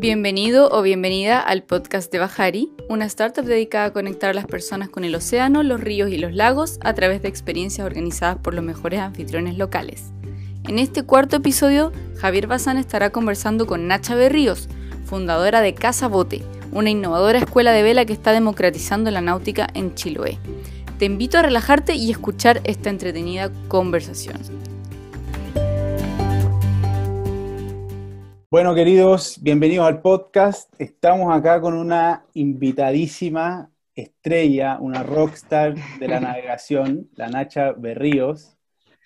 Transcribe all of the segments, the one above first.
Bienvenido o bienvenida al podcast de Bajari, una startup dedicada a conectar a las personas con el océano, los ríos y los lagos a través de experiencias organizadas por los mejores anfitriones locales. En este cuarto episodio, Javier Bazán estará conversando con Nacha Berríos, fundadora de Casa Bote, una innovadora escuela de vela que está democratizando la náutica en Chiloé. Te invito a relajarte y escuchar esta entretenida conversación. Bueno, queridos, bienvenidos al podcast. Estamos acá con una invitadísima estrella, una rockstar de la navegación, la Nacha Berríos.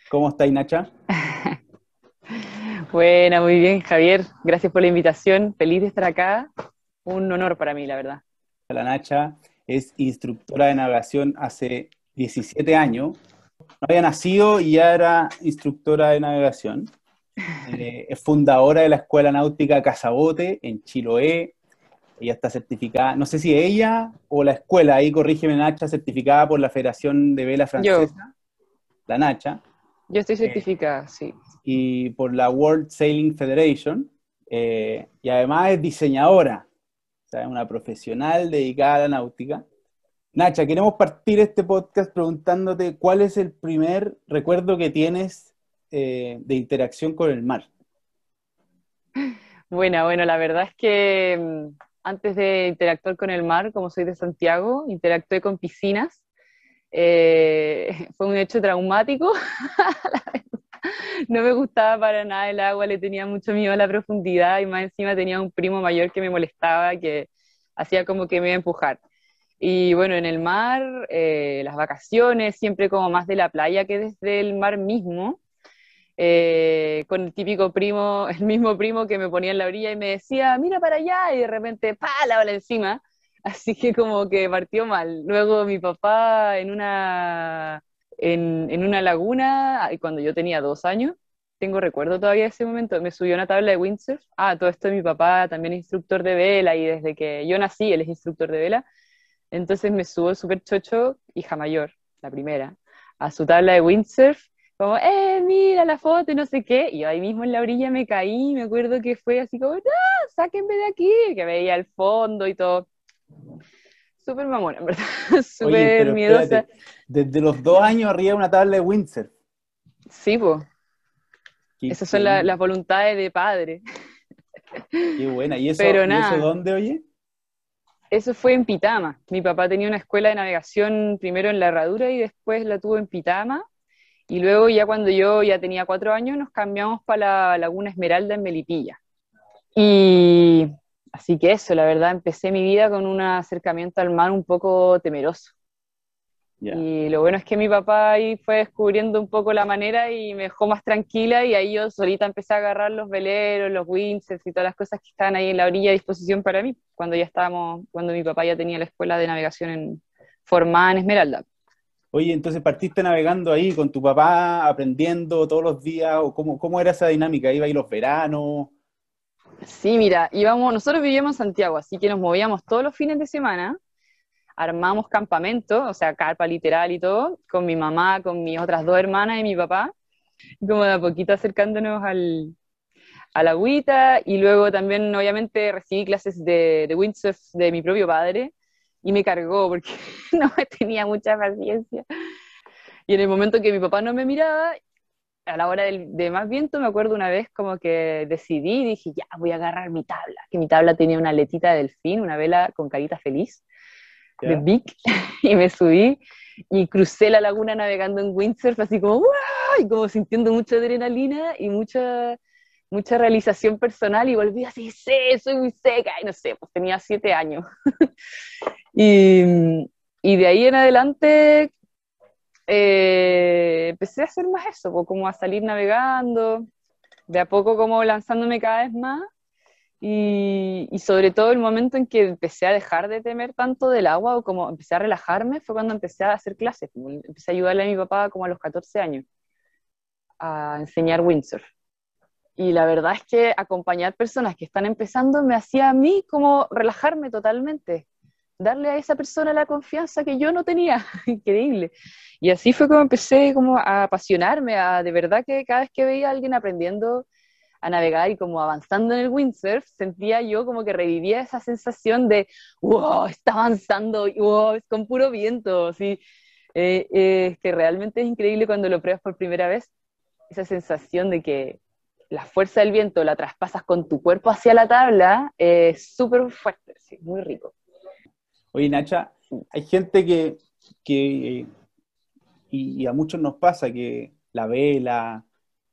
¿Cómo estáis, Nacha? Buena, muy bien, Javier. Gracias por la invitación. Feliz de estar acá. Un honor para mí, la verdad. La Nacha es instructora de navegación hace 17 años. No había nacido y ya era instructora de navegación. Eh, es fundadora de la Escuela Náutica Casabote en Chiloé. Ella está certificada, no sé si ella o la escuela, ahí corrígeme Nacha, certificada por la Federación de Vela Francesa, la Nacha. Yo estoy certificada, sí. Y por la World Sailing Federation. Eh, y además es diseñadora, o sea, es una profesional dedicada a la náutica. Nacha, queremos partir este podcast preguntándote cuál es el primer recuerdo que tienes eh, de interacción con el mar? Bueno, bueno, la verdad es que mm, antes de interactuar con el mar, como soy de Santiago, interactué con piscinas. Eh, fue un hecho traumático. no me gustaba para nada el agua, le tenía mucho miedo a la profundidad y más encima tenía un primo mayor que me molestaba, que hacía como que me iba a empujar. Y bueno, en el mar, eh, las vacaciones, siempre como más de la playa que desde el mar mismo. Eh, con el típico primo, el mismo primo que me ponía en la orilla y me decía, mira para allá, y de repente, pa, la bala encima. Así que como que partió mal. Luego mi papá en una, en, una laguna, cuando yo tenía dos años, tengo recuerdo todavía ese momento, me subió a una tabla de windsurf. Ah, todo esto mi papá también instructor de vela y desde que yo nací él es instructor de vela. Entonces me subo súper chocho, hija mayor, la primera, a su tabla de windsurf como, eh, mira la foto y no sé qué. Y yo ahí mismo en la orilla me caí, me acuerdo que fue así como, no, sáquenme de aquí, que veía el fondo y todo. Súper mamona, en verdad, súper miedosa. desde los dos años arriba una tabla de windsurf. Sí, pues. Esas son las voluntades de padre. Qué buena. ¿Y eso, Pero nada, eso dónde, oye? Eso fue en Pitama. Mi papá tenía una escuela de navegación primero en La Herradura y después la tuvo en Pitama. Y luego ya cuando yo ya tenía cuatro años nos cambiamos para la Laguna Esmeralda en Melipilla. Y así que eso, la verdad, empecé mi vida con un acercamiento al mar un poco temeroso. Y lo bueno es que mi papá ahí fue descubriendo un poco la manera y me dejó más tranquila y ahí yo solita empecé a agarrar los veleros, los windsurfs y todas las cosas que estaban ahí en la orilla a disposición para mí, cuando ya estábamos, cuando mi papá ya tenía la escuela de navegación en, formada en Esmeralda. Oye, entonces partiste navegando ahí con tu papá, aprendiendo todos los días, o cómo, cómo era esa dinámica, ¿iba ahí los veranos? Sí, mira, íbamos, nosotros vivíamos en Santiago, así que nos movíamos todos los fines de semana, armamos campamento, o sea, carpa literal y todo, con mi mamá, con mis otras dos hermanas y mi papá, como de a poquito acercándonos al, a la agüita, y luego también, obviamente, recibí clases de, de windsurf de mi propio padre, y me cargó porque no me tenía mucha paciencia. Y en el momento que mi papá no me miraba, a la hora de, más viento, me acuerdo una vez como que decidí, dije, ya, voy a agarrar mi tabla, que mi tabla tenía una letita de delfín, una vela con carita feliz, de Big, y me subí y crucé la laguna navegando en windsurf, así como, ¡wow! y como sintiendo mucha adrenalina y mucha, mucha realización personal, y volví así, sí, soy muy seca, y no sé, pues tenía siete años. Y, y de ahí en adelante eh, empecé a hacer más eso, como a salir navegando, de a poco como lanzándome cada vez más. Y, y, sobre todo el momento en que empecé a dejar de temer tanto del agua o como empecé a relajarme fue cuando empecé a hacer clases. Empecé a ayudarle a mi papá como a los 14 años a enseñar windsurf. Y la verdad es que acompañar personas que están empezando me hacía a mí como relajarme totalmente darle a esa persona la confianza que yo no tenía, increíble. Y así fue como empecé como a apasionarme, a de verdad que cada vez que veía a alguien aprendiendo a navegar y como avanzando en el windsurf, sentía yo como que revivía esa sensación de, wow, está avanzando, wow, es con puro viento, ¿sí? Eh, eh, que realmente es increíble cuando lo pruebas por primera vez, esa sensación de que la fuerza del viento la traspasas con tu cuerpo hacia la tabla, es súper fuerte, sí, muy rico. Oye, Nacha, hay gente que, que y, a muchos nos pasa que la vela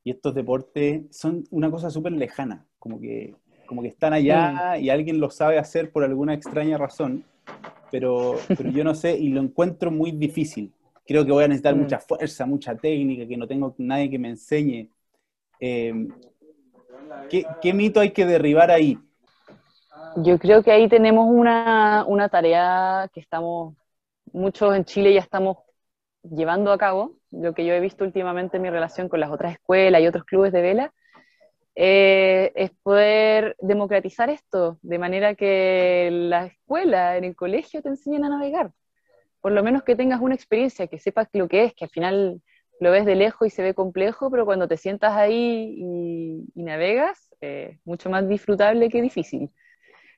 y estos deportes son una cosa súper lejana, como que, como que están allá y alguien lo sabe hacer por alguna extraña razón, pero, pero yo no sé y lo encuentro muy difícil. Creo que voy a necesitar mm. mucha fuerza, mucha técnica, que no tengo nadie que me enseñe. Eh, ¿qué, mito hay que derribar ahí? Yo creo que ahí tenemos una, una tarea que estamos, muchos en Chile ya estamos llevando a cabo, lo que yo he visto últimamente en mi relación con las otras escuelas y otros clubes de vela, eh, es poder democratizar esto, de manera que la escuela, en el colegio, te enseñen a navegar. Por lo menos que tengas una experiencia, que sepas lo que es, que al final lo ves de lejos y se ve complejo, pero cuando te sientas ahí y, navegas, es mucho más disfrutable que difícil.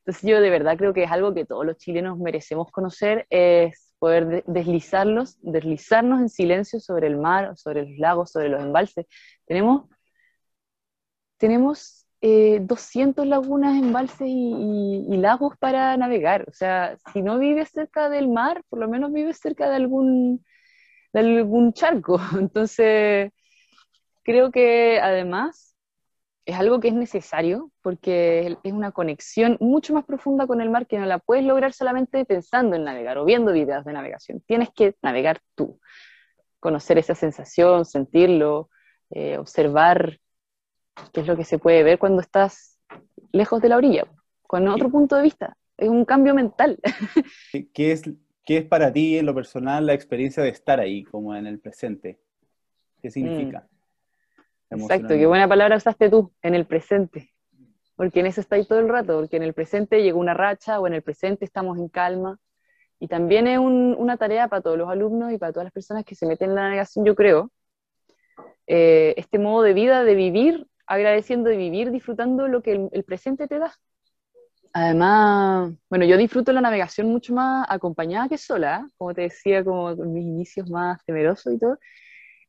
Entonces yo de verdad creo que es algo que todos los chilenos merecemos conocer, es poder deslizarlos, deslizarnos en silencio sobre el mar, sobre los lagos, sobre los embalses. Tenemos, tenemos 200 eh, lagunas, embalses y, lagos para navegar. O sea, si no vives cerca del mar, por lo menos vives cerca de algún, de algún charco. Entonces, creo que además es algo que es necesario porque es una conexión mucho más profunda con el mar que no la puedes lograr solamente pensando en navegar o viendo videos de navegación. Tienes que navegar tú, conocer esa sensación, sentirlo, eh, observar qué es lo que se puede ver cuando estás lejos de la orilla, con otro punto de vista. Es un cambio mental. ¿Qué es, qué es para ti en lo personal la experiencia de estar ahí, como en el presente? ¿Qué significa? Mm. Exacto, qué buena palabra usaste tú, en el presente. Porque en eso está ahí todo el rato, porque en el presente llegó una racha o en el presente estamos en calma. Y también es una tarea para todos los alumnos y para todas las personas que se meten en la navegación, yo creo. Eh, este modo de vida, de vivir, agradeciendo de vivir, disfrutando lo que el, presente te da. Además, bueno, yo disfruto la navegación mucho más acompañada que sola, como te decía, como con mis inicios más temerosos y todo.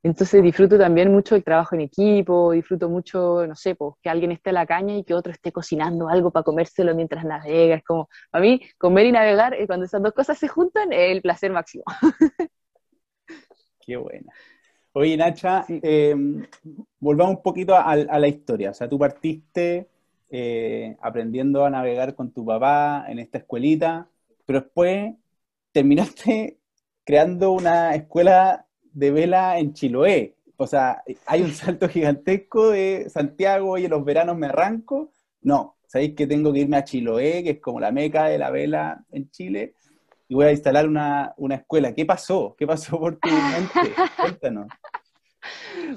Entonces disfruto también mucho el trabajo en equipo, disfruto mucho, no sé, pues, que alguien esté en la caña y que otro esté cocinando algo para comérselo mientras navega. Es como, a mí, comer y navegar, eh, cuando esas dos cosas se juntan, es el placer máximo. Qué buena. Oye, Nacha, em, volvamos un poquito a, la historia. O sea, tú partiste eh, aprendiendo a navegar con tu papá en esta escuelita, pero después terminaste creando una escuela de vela en Chiloé. O sea, hay un salto gigantesco de Santiago y en los veranos me arranco. No, sabéis que tengo que irme a Chiloé, que es como la meca de la vela en Chile, y voy a instalar una, escuela. ¿Qué pasó? ¿Qué pasó por tu mente? Cuéntanos.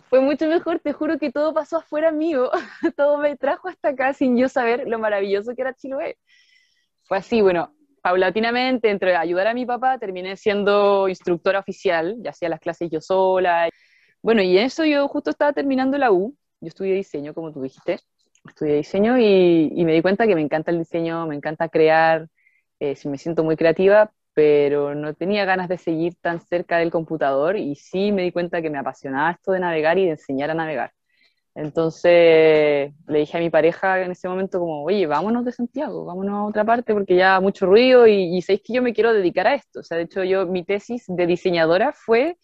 Fue mucho mejor, te juro que todo pasó afuera mío, todo me trajo hasta acá sin yo saber lo maravilloso que era Chiloé. Fue así, bueno, paulatinamente, entre ayudar a mi papá, terminé siendo instructora oficial, ya hacía las clases yo sola. Bueno, y eso yo justo estaba terminando la U, yo estudié diseño, como tú dijiste, estudié diseño y, me di cuenta que me encanta el diseño, me encanta crear, eh, me siento muy creativa, pero no tenía ganas de seguir tan cerca del computador y sí me di cuenta que me apasionaba esto de navegar y de enseñar a navegar. Entonces le dije a mi pareja en ese momento como, oye, vámonos de Santiago, vámonos a otra parte porque ya mucho ruido y, y sabéis que yo me quiero dedicar a esto. O sea, de hecho yo, mi tesis de diseñadora fue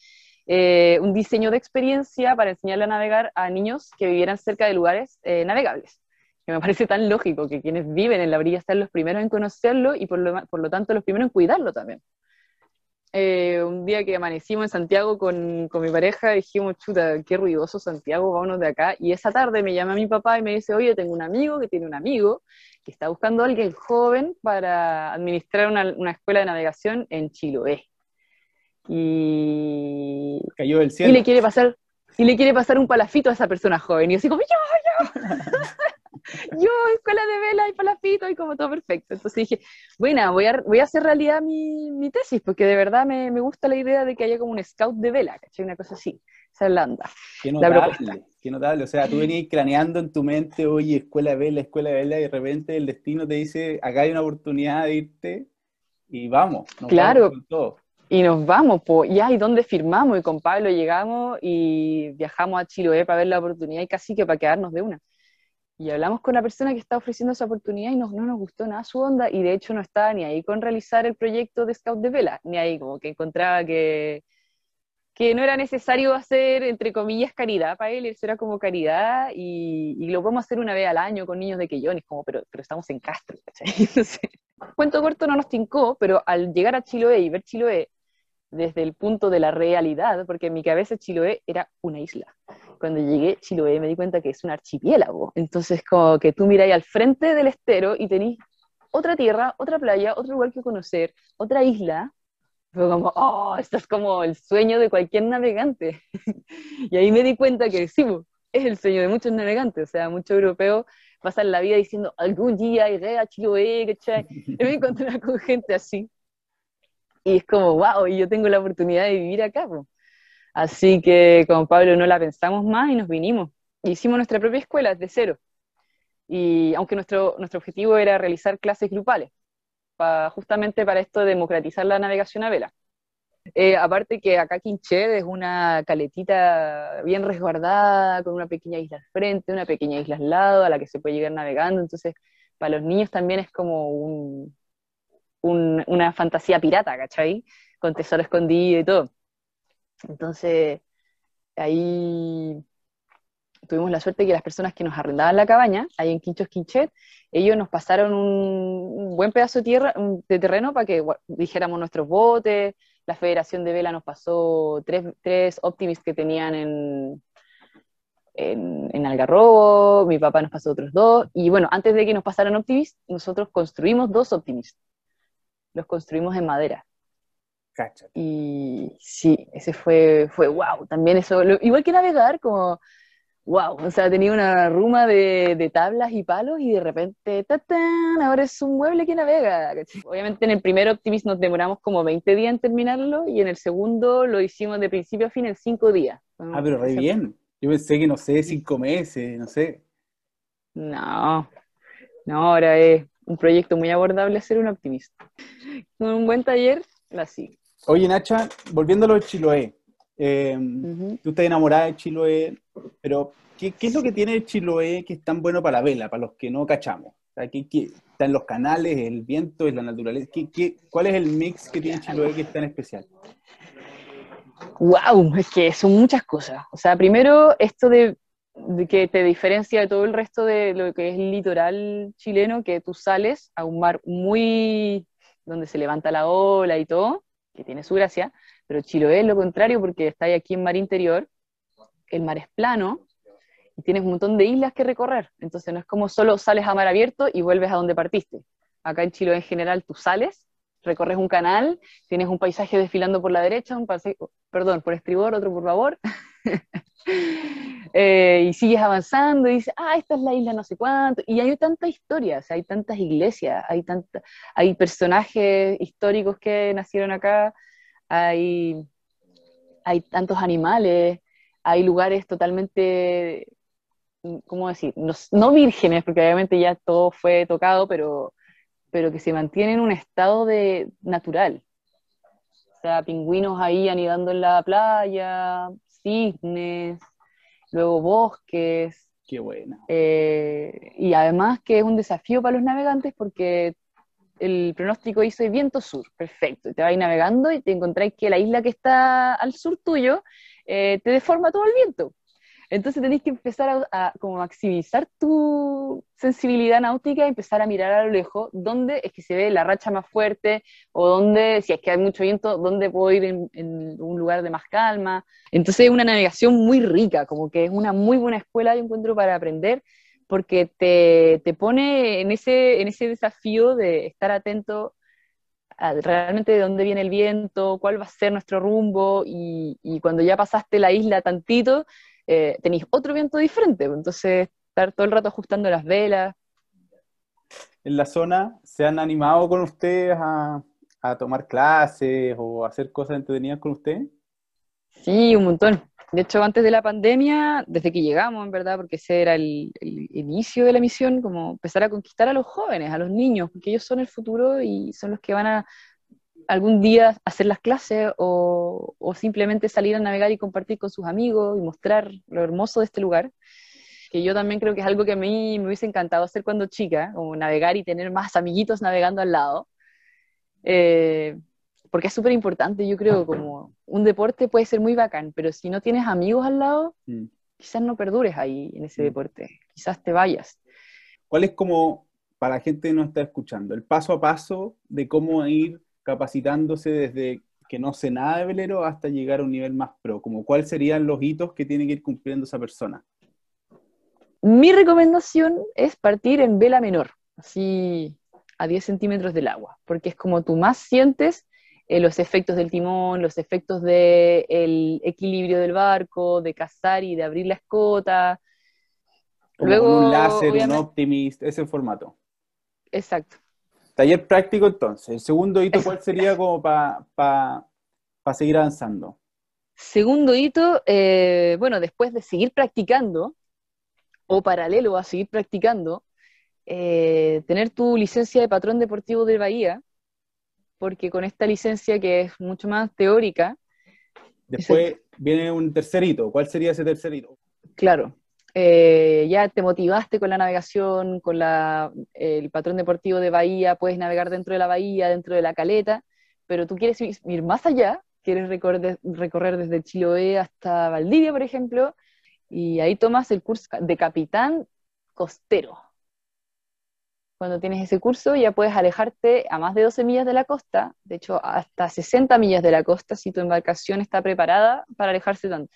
eh, un diseño de experiencia para enseñarle a navegar a niños que vivieran cerca de lugares eh, navegables. Que me parece tan lógico que quienes viven en la orilla están los primeros en conocerlo y por lo, por lo tanto los primeros en cuidarlo también. Eh, un día que amanecimos en Santiago con, con, mi pareja, dijimos, chuta, qué ruidoso Santiago, vámonos de acá. Y esa tarde me llama mi papá y me dice, oye, tengo un amigo que tiene un amigo que está buscando a alguien joven para administrar una, una escuela de navegación en Chiloé. Y... Cayó del cielo. Y le quiere pasar, y le quiere pasar un palafito a esa persona joven. Y yo así como, yo, yo. yo, escuela de vela y palafito y como todo perfecto. Entonces dije, bueno, voy a, voy a hacer realidad mi, mi tesis, porque de verdad me, me, gusta la idea de que haya como un scout de vela, ¿cachai? Una cosa así. Esa es la onda, la propuesta. qué notable. O sea, tú venías craneando en tu mente, oye, escuela de vela, escuela de vela, y de repente el destino te dice, acá hay una oportunidad de irte y vamos. claro. Y nos vamos, pues, ya, ¿y dónde firmamos? Y con Pablo llegamos y viajamos a Chiloé para ver la oportunidad y casi que para quedarnos de una. Y hablamos con la persona que estaba ofreciendo esa oportunidad y no nos gustó nada su onda y de hecho no estaba ni ahí con realizar el proyecto de Scout de Vela, ni ahí como que encontraba que, que no era necesario hacer, entre comillas, caridad para él, eso era como caridad y, y lo podemos hacer una vez al año con niños de Quillones, como, pero, pero estamos en Castro, ¿cachai? cuento corto no nos tincó, pero al llegar a Chiloé y ver Chiloé desde el punto de la realidad, porque en mi cabeza Chiloé era una isla. Cuando llegué Chiloé me di cuenta que es un archipiélago, entonces como que tú miráis al frente del estero y tenéis otra tierra, otra playa, otro lugar que conocer, otra isla, fue como, oh, esto es como el sueño de cualquier navegante. y ahí me di cuenta que sí, es el sueño de muchos navegantes, o sea, muchos europeos pasan la vida diciendo, algún día iré a Chiloé, ¿cachai? Y me encontré con gente así. Y es como, wow, y yo tengo la oportunidad de vivir acá. Así que con Pablo no la pensamos más y nos vinimos. Hicimos nuestra propia escuela de cero. Y aunque nuestro, nuestro objetivo era realizar clases grupales, justamente para esto democratizar la navegación a vela. Eh, aparte que acá Quinchet es una caletita bien resguardada, con una pequeña isla al frente, una pequeña isla al lado, a la que se puede llegar navegando, entonces para los niños también es como un, una fantasía pirata, ¿cachai? Con tesoro escondido y todo. Entonces, ahí tuvimos la suerte que las personas que nos arrendaban la cabaña, ahí en Quinchos Quinchet, ellos nos pasaron un, buen pedazo de de terreno para que dijéramos nuestros botes, la Federación de Vela nos pasó tres, tres que tenían en, en, Algarrobo, mi papá nos pasó otros dos, y bueno, antes de que nos pasaran Optimist, nosotros construimos dos Optimist. Los construimos en madera. Y sí, ese fue, fue wow, también eso, igual que navegar, como wow, o sea, tenía una ruma de, tablas y palos y de repente, ¡tatán! ahora es un mueble que navega. Obviamente en el primer Optimist nos demoramos como 20 días en terminarlo y en el segundo lo hicimos de principio a fin en 5 días. Ah, pero re bien. Yo pensé que, no sé, 5 meses, no sé. No, no, ahora es un proyecto muy abordable hacer un Optimist. Con un buen taller, así. Oye, Nacha, volviendo a lo de Chiloé. Eh, Tú estás enamorada de Chiloé, pero ¿qué, es lo que tiene Chiloé que es tan bueno para la vela, para los que no cachamos? O están los canales, el viento, es la naturaleza. ¿Qué, cuál es el mix que tiene Chiloé que es tan especial? Wow, es que son muchas cosas. O sea, primero esto de, que te diferencia de todo el resto de lo que es el litoral chileno, que tú sales a un mar muy donde se levanta la ola y todo, que tiene su gracia, pero Chiloé es lo contrario porque está aquí en mar interior, el mar es plano y tienes un montón de islas que recorrer. Entonces no es como solo sales a mar abierto y vuelves a donde partiste. Acá en Chiloé en general tú sales, recorres un canal, tienes un paisaje desfilando por la derecha, un paseo, perdón, por estribor, otro por favor, eh, y sigues avanzando y dices, ah, esta es la isla no sé cuánto, y hay tantas historias, hay tantas iglesias, hay, tanta, hay personajes históricos que nacieron acá, hay, hay tantos animales, hay lugares totalmente, ¿cómo decir? No, vírgenes, porque obviamente ya todo fue tocado, pero, pero que se mantienen en un estado de natural. O sea, pingüinos ahí anidando en la playa, cisnes, luego bosques. Qué buena. Eh, y además que es un desafío para los navegantes porque el pronóstico dice viento sur, perfecto. Y te vas navegando y te encontráis que la isla que está al sur tuyo eh, te deforma todo el viento. Entonces tenéis que empezar a, como maximizar tu sensibilidad náutica y empezar a mirar a lo lejos dónde es que se ve la racha más fuerte o dónde, si es que hay mucho viento, dónde puedo ir en, un lugar de más calma. Entonces es una navegación muy rica, como que es una muy buena escuela, de encuentro, para aprender porque te, te, pone en ese, en ese desafío de estar atento a realmente de dónde viene el viento, cuál va a ser nuestro rumbo, y cuando ya pasaste la isla tantito, eh, tenéis otro viento diferente, entonces estar todo el rato ajustando las velas. ¿En la zona se han animado con ustedes a, a tomar clases o a hacer cosas entretenidas con ustedes? Sí, un montón. De hecho, antes de la pandemia, desde que llegamos, en verdad, porque ese era el, inicio de la misión, como empezar a conquistar a los jóvenes, a los niños, porque ellos son el futuro y son los que van a algún día hacer las clases o, o simplemente salir a navegar y compartir con sus amigos y mostrar lo hermoso de este lugar que yo también creo que es algo que a mí me hubiese encantado hacer cuando chica, como navegar y tener más amiguitos navegando al lado. Eh, porque es súper importante, yo creo, como un deporte puede ser muy bacán, pero si no tienes amigos al lado, mm. quizás no perdures ahí en ese mm. deporte, quizás te vayas. ¿Cuál es como, para la gente que no está escuchando, el paso a paso de cómo ir capacitándose desde que no sé nada de velero hasta llegar a un nivel más pro? Como cuáles serían los hitos que tiene que ir cumpliendo esa persona? Mi recomendación es partir en vela menor, así a 10 centímetros del agua, porque es como tú más sientes eh, los efectos del timón, los efectos del equilibrio del barco, de cazar y de abrir la escota. Luego, un láser, un optimist, ese formato. Exacto. Taller práctico entonces. El segundo hito, ¿cuál sería como para seguir avanzando? Segundo hito, eh, bueno, después de seguir practicando, o paralelo a seguir practicando, eh, tener tu licencia de patrón deportivo de Bahía, porque con esta licencia que es mucho más teórica... Después viene un tercer hito. ¿Cuál sería ese tercer hito? Claro. Eh, ya te motivaste con la navegación, con la, el patrón deportivo de Bahía, puedes navegar dentro de la bahía, dentro de la caleta, pero tú quieres ir más allá, quieres recorrer, recorrer desde Chiloé hasta Valdivia, por ejemplo, y ahí tomas el curso de capitán costero cuando tienes ese curso ya puedes alejarte a más de 12 millas de la costa, de hecho hasta 60 millas de la costa si tu embarcación está preparada para alejarse tanto.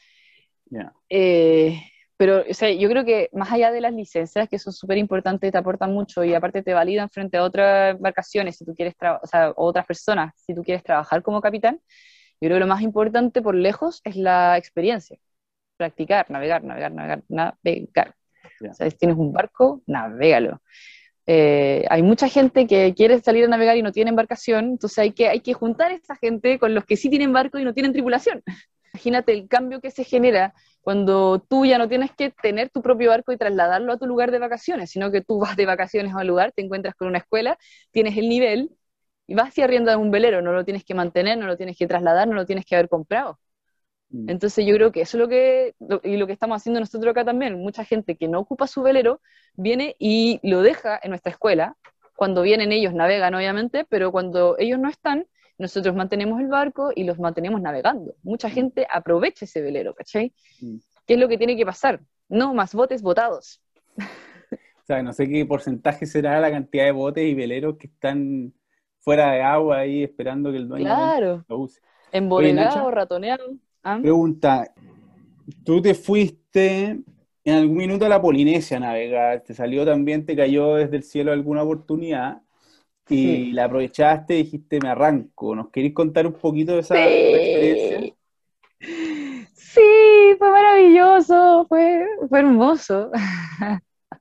Eh, pero o sea, yo creo que más allá de las licencias, que son súper importantes, te aportan mucho y aparte te validan frente a otras embarcaciones, si tú quieres o sea, otras personas, si tú quieres trabajar como capitán, yo creo que lo más importante por lejos es la experiencia. Practicar, navegar, navegar, navegar, navegar. O sea, si tienes un barco, navégalo. Eh, hay mucha gente que quiere salir a navegar y no tiene embarcación, entonces hay que, hay que juntar a esa gente con los que sí tienen barco y no tienen tripulación. Imagínate el cambio que se genera cuando tú ya no tienes que tener tu propio barco y trasladarlo a tu lugar de vacaciones, sino que tú vas de vacaciones a un lugar, te encuentras con una escuela, tienes el nivel y vas y arriendas un velero, no lo tienes que mantener, no lo tienes que trasladar, no lo tienes que haber comprado. Mm. Entonces yo creo que eso es lo que, y lo que estamos haciendo nosotros acá también, mucha gente que no ocupa su velero viene y lo deja en nuestra escuela, cuando vienen ellos navegan obviamente, pero cuando ellos no están, nosotros mantenemos el barco y los mantenemos navegando. Mucha mm. gente aprovecha ese velero, ¿cachai? Mm. ¿Qué es lo que tiene que pasar? No más botes botados. O sea, no sé qué porcentaje será la cantidad de botes y veleros que están fuera de agua ahí esperando que el dueño lo use. Embodegados, ratoneados. ¿Ah? Pregunta, tú te fuiste en algún minuto a la Polinesia a navegar, te salió también, te cayó desde el cielo alguna oportunidad y la aprovechaste y dijiste, me arranco. ¿Nos queréis contar un poquito de esa experiencia? Sí, fue maravilloso, fue, fue hermoso.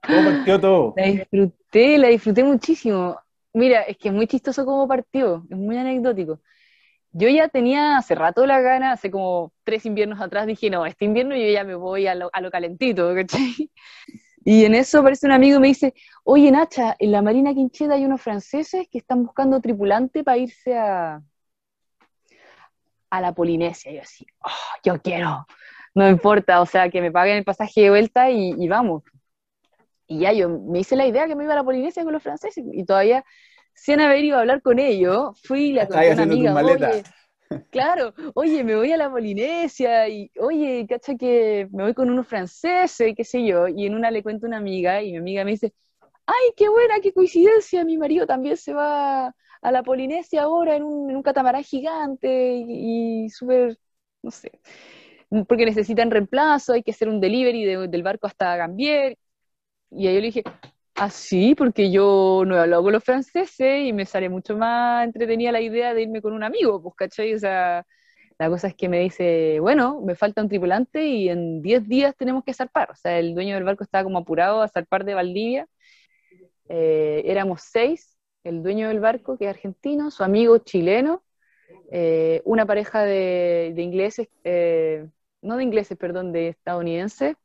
¿Cómo partió todo? La disfruté, la disfruté muchísimo. Mira, es que es muy chistoso cómo partió, es muy anecdótico yo ya tenía hace rato la gana, hace como tres inviernos atrás, dije, no, este invierno yo ya me voy a lo, calentito, ¿cachai? Y en eso aparece un amigo y me dice, oye Nacha, en la Marina Quincheta hay unos franceses que están buscando tripulante para irse a, a la Polinesia. Y yo así, oh, yo quiero, no importa, o sea, que me paguen el pasaje de vuelta y, y vamos. Y ya yo me hice la idea que me iba a la Polinesia con los franceses y todavía sin haber ido a hablar con ellos, fui y le conté a una amiga, oye, claro, oye, me voy a la Polinesia, y oye, cacha que me voy con unos franceses, qué sé yo, y en una le cuento a una amiga, y mi amiga me dice, ay, qué buena, qué coincidencia, mi marido también se va a la Polinesia ahora en un, catamarán gigante, y, súper, no sé, porque necesitan reemplazo, hay que hacer un delivery del barco hasta Gambier, y ahí yo le dije, Ah, sí, porque yo no he hablado con los franceses y me sale mucho más entretenida la idea de irme con un amigo, pues, ¿cachai? O sea, la cosa es que me dice, bueno, me falta un tripulante y en 10 días tenemos que zarpar. O sea, el dueño del barco estaba como apurado a zarpar de Valdivia. Eh, éramos seis, el dueño del barco, que es argentino, su amigo chileno, eh, una pareja de, ingleses, eh, no de ingleses, perdón, de estadounidenses,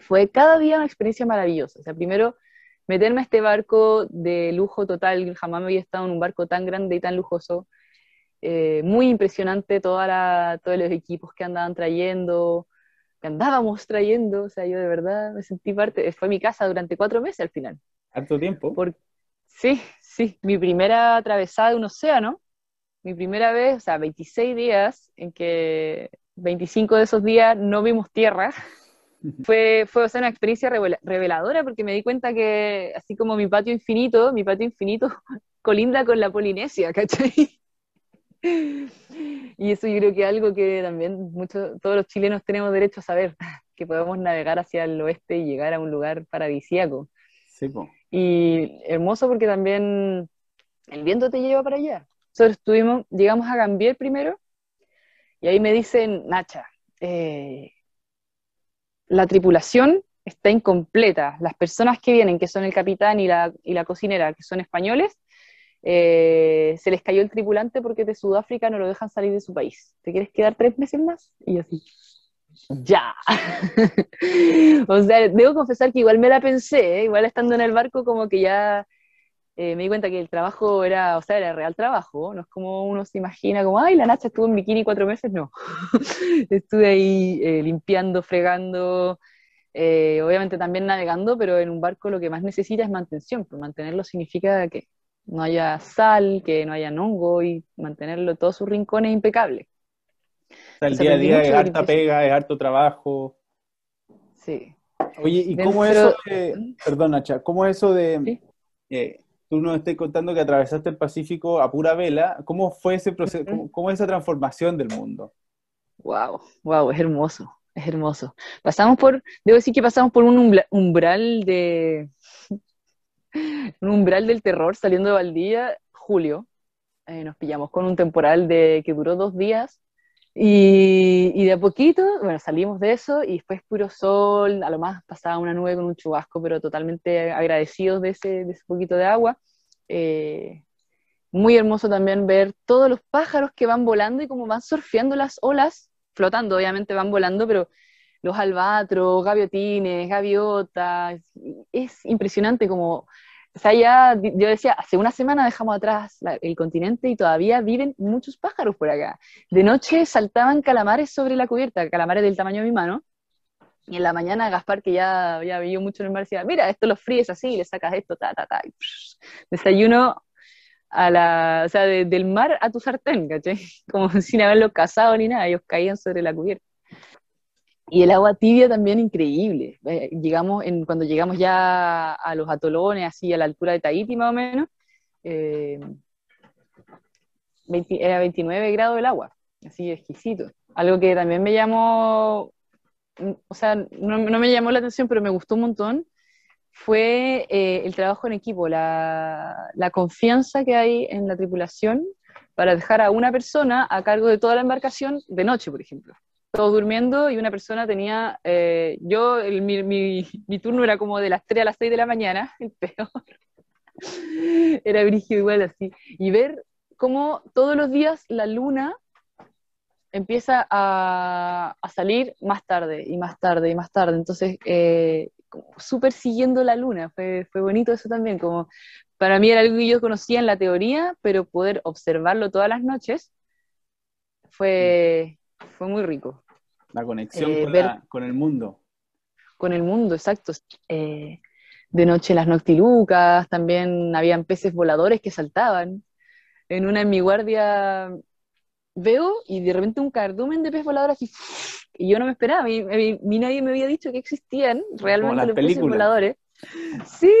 fue cada día una experiencia maravillosa. O sea, primero meterme a este barco de lujo total, jamás me había estado en un barco tan grande y tan lujoso. Eh, muy impresionante toda la, todos los equipos que andaban trayendo, que andábamos trayendo, o sea, yo de verdad me sentí parte, fue mi casa durante cuatro meses al final. ¿Harto tiempo? Por, sí, sí, mi primera atravesada de un océano, mi primera vez, o sea, 26 días en que 25 de esos días no vimos tierra. Fue, fue una experiencia reveladora porque me di cuenta que, así como mi patio infinito, mi patio infinito colinda con la Polinesia, ¿cachai? Y eso yo creo que es algo que también muchos, todos los chilenos tenemos derecho a saber, que podemos navegar hacia el oeste y llegar a un lugar paradisíaco. Sí, po. Y hermoso porque también el viento te lleva para allá. Nosotros estuvimos, llegamos a Gambier primero, y ahí me dicen, Nacha, eh, la tripulación está incompleta. Las personas que vienen, que son el capitán y la, y la cocinera, que son españoles, eh, se les cayó el tripulante porque de Sudáfrica no lo dejan salir de su país. ¿Te quieres quedar tres meses más? Y así, ya. o sea, debo confesar que igual me la pensé, ¿eh? igual estando en el barco como que ya eh, me di cuenta que el trabajo era, o sea, era real trabajo, no es como uno se imagina como, ay, la Nacha estuvo en bikini cuatro meses, no. Estuve ahí limpiando, fregando, obviamente también navegando, pero en un barco lo que más necesita es mantención, pues mantenerlo significa que no haya sal, que no haya hongo y mantenerlo todos sus rincones impecables. O sea, el día a día es harta pega, es harto trabajo. Sí. Oye, ¿y cómo es eso de, perdón Nacha, cómo es eso de, eh, tú nos estás contando que atravesaste el Pacífico a pura vela, ¿cómo fue ese proceso, cómo, es esa transformación del mundo? Wow, wow, es hermoso, es hermoso. Pasamos por, debo decir que pasamos por un umbral de, un umbral del terror saliendo de Valdía, julio. Eh, nos pillamos con un temporal de, que duró dos días y, de a poquito, bueno, salimos de eso y después puro sol, a lo más pasaba una nube con un chubasco, pero totalmente agradecidos de ese, de ese poquito de agua. Eh, muy hermoso también ver todos los pájaros que van volando y como van surfeando las olas, flotando, obviamente van volando, pero los albatros, gaviotines, gaviotas, es impresionante como o sea, ya yo decía, hace una semana dejamos atrás el continente y todavía viven muchos pájaros por acá. De noche saltaban calamares sobre la cubierta, calamares del tamaño de mi mano. Y en la mañana Gaspar, que ya había vivido mucho en el mar, decía, mira, esto lo fríes así, le sacas esto, ta, ta, ta. desayuno a la, o sea, del mar a tu sartén, ¿cachai? Como sin haberlo cazado ni nada, ellos caían sobre la cubierta. Y el agua tibia también increíble. Eh, llegamos en, cuando llegamos ya a los atolones, así a la altura de Tahiti más o menos, eh, era 29 grados el agua, así exquisito. Algo que también me llamó, mm, o sea, no, me llamó la atención, pero me gustó un montón, fue eh, el trabajo en equipo, la, la confianza que hay en la tripulación para dejar a una persona a cargo de toda la embarcación de noche, por ejemplo todos durmiendo y una persona tenía, eh, yo, mi, mi, turno era como de las 3 a las 6 de la mañana, el peor. era brígido igual así. Y ver cómo todos los días la luna empieza a, a salir más tarde y más tarde y más tarde. Entonces, eh, súper siguiendo la luna, fue, fue bonito eso también, como para mí era algo que yo conocía en la teoría, pero poder observarlo todas las noches fue, fue muy rico. La conexión eh, con, el mundo. Con el mundo, exacto. Eh, de noche las noctilucas, también habían peces voladores que saltaban. En una en mi guardia veo y de repente un cardumen de pez volador así, y yo no me esperaba, mi, nadie me había dicho que existían realmente los peces voladores. Sí,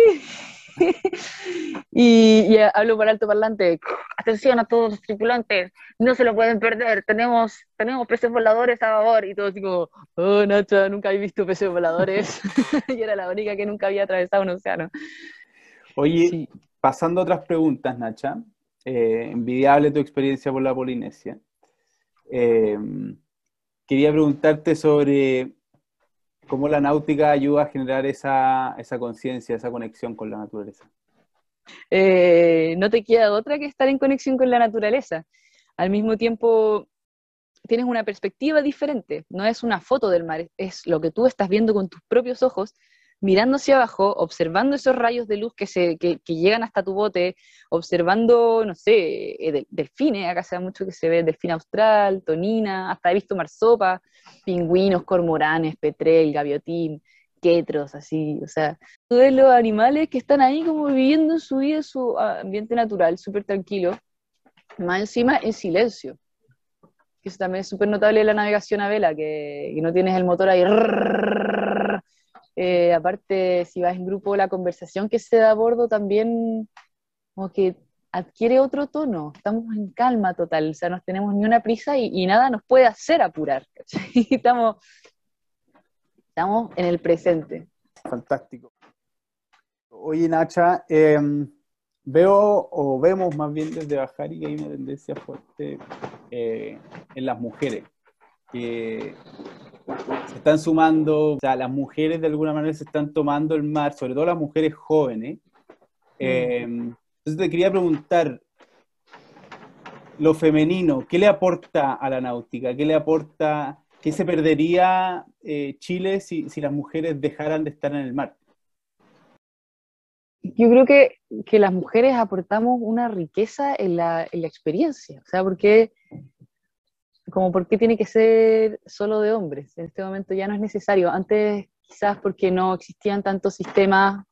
y, hablo por alto parlante, atención a todos los tripulantes, no se lo pueden perder, tenemos, tenemos peces voladores a favor, y todo así como, oh Nacha, nunca he visto peces voladores, y era la única que nunca había atravesado un océano. Oye, pasando a otras preguntas, Nacha, eh, envidiable tu experiencia por la Polinesia. Eh, quería preguntarte sobre cómo la náutica ayuda a generar esa, conciencia, esa conexión con la naturaleza. Eh, no te queda otra que estar en conexión con la naturaleza. Al mismo tiempo, tienes una perspectiva diferente, no es una foto del mar, es lo que tú estás viendo con tus propios ojos, mirando hacia abajo, observando esos rayos de luz que, se, que, llegan hasta tu bote, observando, no sé, eh, delfines, acá se da mucho que se ve delfín austral, tonina, hasta he visto marsopa, pingüinos, cormoranes, petrel, gaviotín, quetros, así, o sea, todos los animales que están ahí como viviendo su vida, su ambiente natural, súper tranquilo, más encima en silencio. Eso también es súper notable en la navegación a vela, que, no tienes el motor ahí. Eh, aparte, si vas en grupo, la conversación que se da a bordo también como que adquiere otro tono. Estamos en calma total, o sea, no tenemos ni una prisa y, nada nos puede hacer apurar. Estamos, estamos en el presente. Fantástico. Oye, Nacha, eh, Veo o vemos más bien desde Bajari que hay una tendencia fuerte eh, en las mujeres, que se están sumando, o sea, las mujeres de alguna manera se están tomando el mar, sobre todo las mujeres jóvenes. Eh, entonces te quería preguntar, lo femenino, ¿qué le aporta a la náutica? ¿Qué le aporta, qué se perdería eh, Chile si, si las mujeres dejaran de estar en el mar? yo creo que, que, las mujeres aportamos una riqueza en la, en la experiencia, o sea, porque como por qué tiene que ser solo de hombres, en este momento ya no es necesario, antes quizás porque no existían tantos sistemas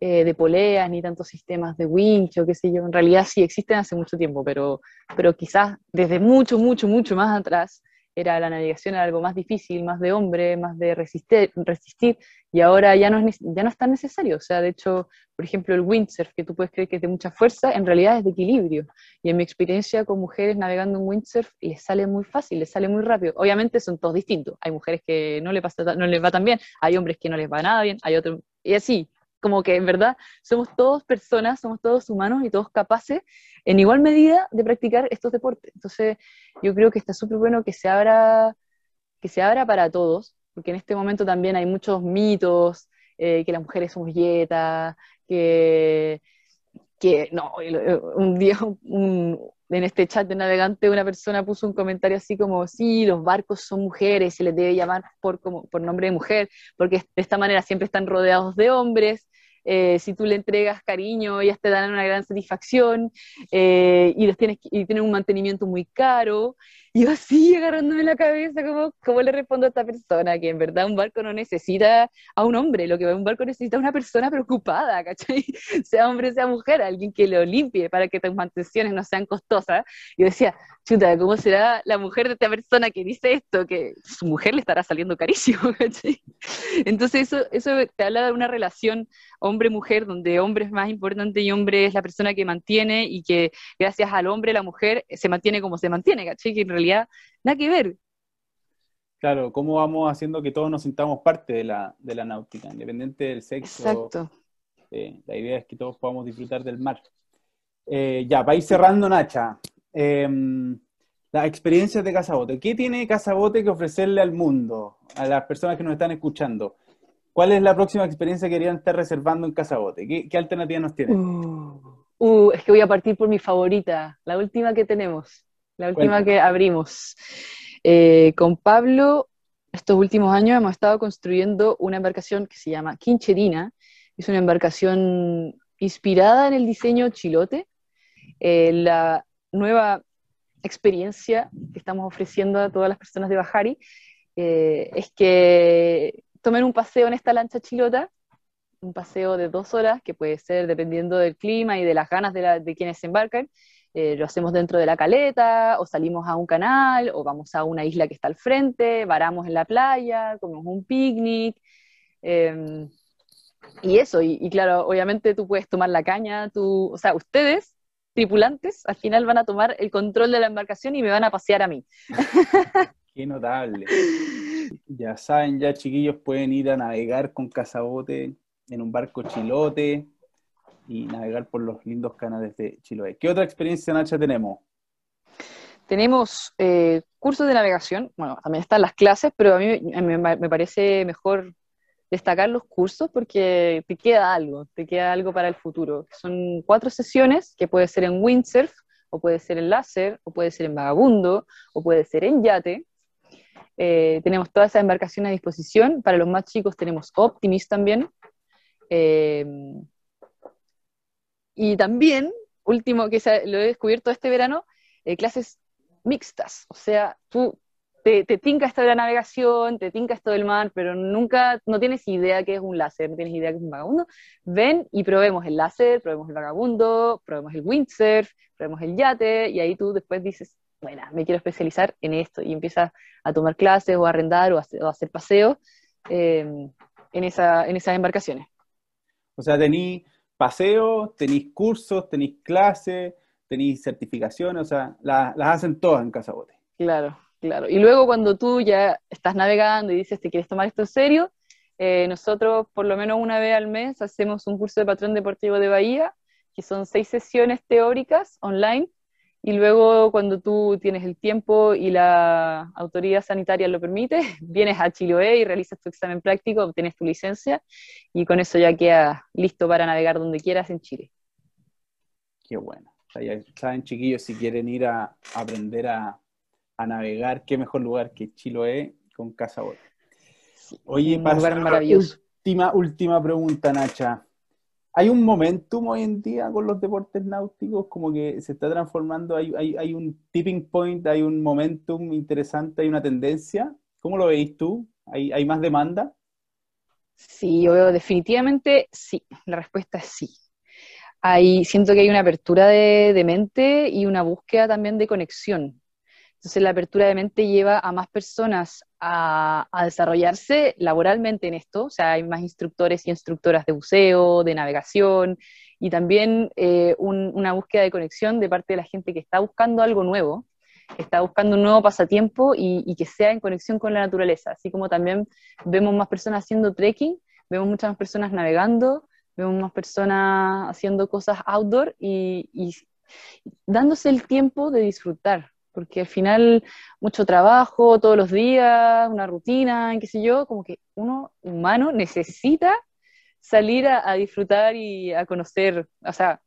eh, de poleas ni tantos sistemas de winch o qué sé yo, en realidad sí existen hace mucho tiempo, pero, pero quizás desde mucho, mucho, mucho más atrás era la navegación algo más difícil, más de hombre, más de resistir, resistir y ahora ya no, es, ya no es tan necesario. O sea, de hecho, por ejemplo, el windsurf, que tú puedes creer que es de mucha fuerza, en realidad es de equilibrio. Y en mi experiencia con mujeres navegando en windsurf, les sale muy fácil, les sale muy rápido. Obviamente son todos distintos. Hay mujeres que no, le pasa, no les va tan bien, hay hombres que no les va nada bien, hay otros... Y así, como que en verdad somos todos personas, somos todos humanos y todos capaces en igual medida de practicar estos deportes. Entonces, yo creo que está súper bueno que se abra que se abra para todos, porque en este momento también hay muchos mitos, eh, que las mujeres somos dietas, que, que no, un día en este chat de navegante una persona puso un comentario así como, sí, los barcos son mujeres, se les debe llamar por, como, por nombre de mujer, porque de esta manera siempre están rodeados de hombres, eh, si tú le entregas cariño, ellas te dan una gran satisfacción eh, y, los tienes, y tienen un mantenimiento muy caro. Y yo así agarrándome la cabeza, ¿cómo le respondo a esta persona? Que en verdad un barco no necesita a un hombre, lo que un barco necesita es una persona preocupada, ¿cachai? Sea hombre, sea mujer, alguien que lo limpie para que tus mantenciones no sean costosas. Y yo decía, chuta, ¿cómo será la mujer de esta persona que dice esto? Que su mujer le estará saliendo carísimo, ¿cachai? Entonces eso, eso te habla de una relación hombre-mujer, donde hombre es más importante y hombre es la persona que mantiene y que gracias al hombre la mujer se mantiene como se mantiene, ¿cachai? Que en realidad nada que ver. Claro, cómo vamos haciendo que todos nos sintamos parte de la, de la náutica, independiente del sexo. Exacto. Eh, la idea es que todos podamos disfrutar del mar. Eh, ya, para ir cerrando, Nacha, em, las experiencias de Casabote. ¿Qué tiene Casabote que ofrecerle al mundo, a las personas que nos están escuchando? ¿Cuál es la próxima experiencia que querían estar reservando en Casabote? ¿Qué, qué alternativa nos tienen? Uh, uh, es que voy a partir por mi favorita, la última que tenemos la última que abrimos. Eh, con Pablo, estos últimos años hemos estado construyendo una embarcación que se llama Quincherina. Es una embarcación inspirada en el diseño chilote. Eh, la nueva experiencia que estamos ofreciendo a todas las personas de Bajari eh, es que tomen un paseo en esta lancha chilota, un paseo de dos horas, que puede ser dependiendo del clima y de las ganas de, de quienes se embarcan, eh, lo hacemos dentro de la caleta, o salimos a un canal, o vamos a una isla que está al frente, varamos en la playa, comemos un picnic. Em, y eso, y, claro, obviamente tú puedes tomar la caña, tú, o sea, ustedes, tripulantes, al final van a tomar el control de la embarcación y me van a pasear a mí. Qué notable. Ya saben, ya chiquillos pueden ir a navegar con cazabote en un barco chilote, y navegar por los lindos canales de Chiloé. ¿Qué otra experiencia, Nacha, tenemos? Tenemos eh, cursos de navegación, bueno, también están las clases, pero a mí me, parece mejor destacar los cursos porque te queda algo, te queda algo para el futuro. Son cuatro sesiones que puede ser en windsurf o puede ser en láser, o puede ser en vagabundo, o puede ser en yate. Eh, tenemos todas esas embarcaciones a disposición. Para los más chicos tenemos Optimis también. Eh, y también, último que lo he descubierto este verano, eh, clases mixtas. O sea, tú te, te, tinca esto de la navegación, te tinca esto del mar, pero nunca, no tienes idea que es un láser, no tienes idea que es un vagabundo. Ven y probemos el láser, probemos el vagabundo, probemos el windsurf, probemos el yate, y ahí tú después dices, bueno, me quiero especializar en esto, y empiezas a tomar clases o a arrendar o a hacer, paseos eh, en, esa, en esas embarcaciones. O sea, tenéis paseos, tenéis cursos, tenéis clases, tenéis certificaciones, o sea, las hacen todas en Casa Bote. Claro, claro. Y luego cuando tú ya estás navegando y dices, ¿te quieres tomar esto en serio? Eh, nosotros por lo menos una vez al mes hacemos un curso de patrón deportivo de Bahía, que son seis sesiones teóricas online, y luego cuando tú tienes el tiempo y la autoridad sanitaria lo permite, vienes a Chiloé y realizas tu examen práctico, obtienes tu licencia, y con eso ya quedas listo para navegar donde quieras en Chile. Qué bueno ya saben, chiquillos, si quieren ir a, aprender a, navegar, qué mejor lugar que Chiloé con Casa. Oye, un lugar maravilloso. Última, última pregunta, Nacha. ¿Hay un momentum hoy en día con los deportes náuticos? Como que se está transformando, hay, hay, un tipping point, hay un momentum interesante, hay una tendencia. ¿Cómo lo veis tú? ¿Hay, hay más demanda? Sí, yo veo definitivamente sí. La respuesta es sí siento que hay una apertura de, mente y una búsqueda también de conexión. Entonces la apertura de mente lleva a más personas a, desarrollarse laboralmente en esto, o sea, hay más instructores y instructoras de buceo, de navegación, y también eh, una búsqueda de conexión de parte de la gente que está buscando algo nuevo, que está buscando un nuevo pasatiempo y, y que sea en conexión con la naturaleza, así como también vemos más personas haciendo trekking, vemos muchas más personas navegando, vemos más personas haciendo cosas outdoor y, dándose el tiempo de disfrutar, porque al final mucho trabajo todos los días, una rutina, qué sé yo, como que uno humano necesita salir a, disfrutar y a conocer, o sea,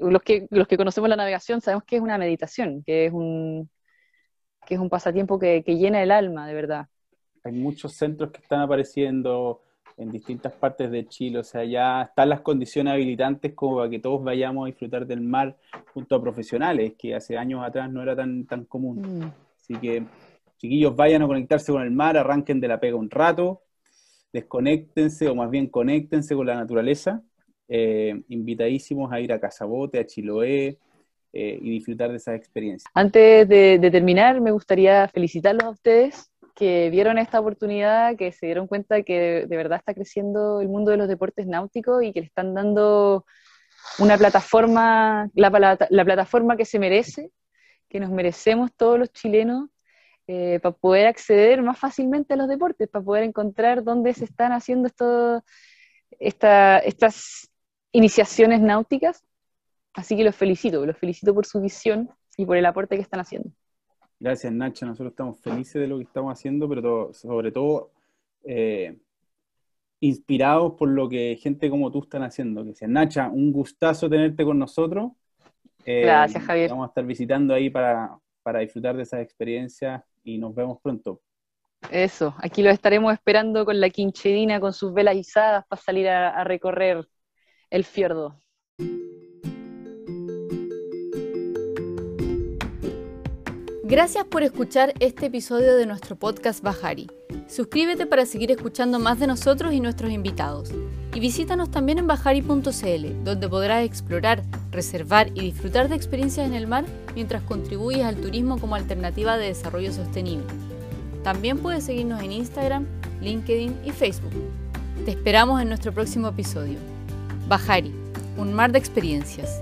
los, que, los que conocemos la navegación sabemos que es una meditación, que es un, que es un pasatiempo que, llena el alma, de verdad. Hay muchos centros que están apareciendo en distintas partes de Chile. O sea, ya están las condiciones habilitantes como para que todos vayamos a disfrutar del mar junto a profesionales, que hace años atrás no era tan, tan común. Mm. Así que, chiquillos, vayan a conectarse con el mar, arranquen de la pega un rato, desconéctense o más bien conéctense con la naturaleza. Eh, invitadísimos a ir a Casabote, a Chiloé, eh, y disfrutar de esas experiencias. Antes de, de, terminar, me gustaría felicitarlos a ustedes que vieron esta oportunidad, que se dieron cuenta que de, verdad está creciendo el mundo de los deportes náuticos y que le están dando una plataforma, la, plataforma que se merece, que nos merecemos todos los chilenos, eh, para poder acceder más fácilmente a los deportes, para poder encontrar dónde se están haciendo estas iniciaciones náuticas. Así que los felicito, los felicito por su visión y por el aporte que están haciendo. Gracias, Nacha. Nosotros estamos felices de lo que estamos haciendo, pero sobre todo eh, inspirados por lo que gente como tú están haciendo. Que Nacha, un gustazo tenerte con nosotros. Eh, Gracias, Javier. Vamos a estar visitando ahí para, disfrutar de esas experiencias y nos vemos pronto. Eso, aquí lo estaremos esperando con la quinchedina, con sus velas izadas para salir a recorrer el fiordo. Gracias por escuchar este episodio de nuestro podcast Bajari. Suscríbete para seguir escuchando más de nosotros y nuestros invitados. Y visítanos también en bajari.cl, donde podrás explorar, reservar y disfrutar de experiencias en el mar mientras contribuyes al turismo como alternativa de desarrollo sostenible. También puedes seguirnos en Instagram, LinkedIn y Facebook. Te esperamos en nuestro próximo episodio. Bajari, un mar de experiencias.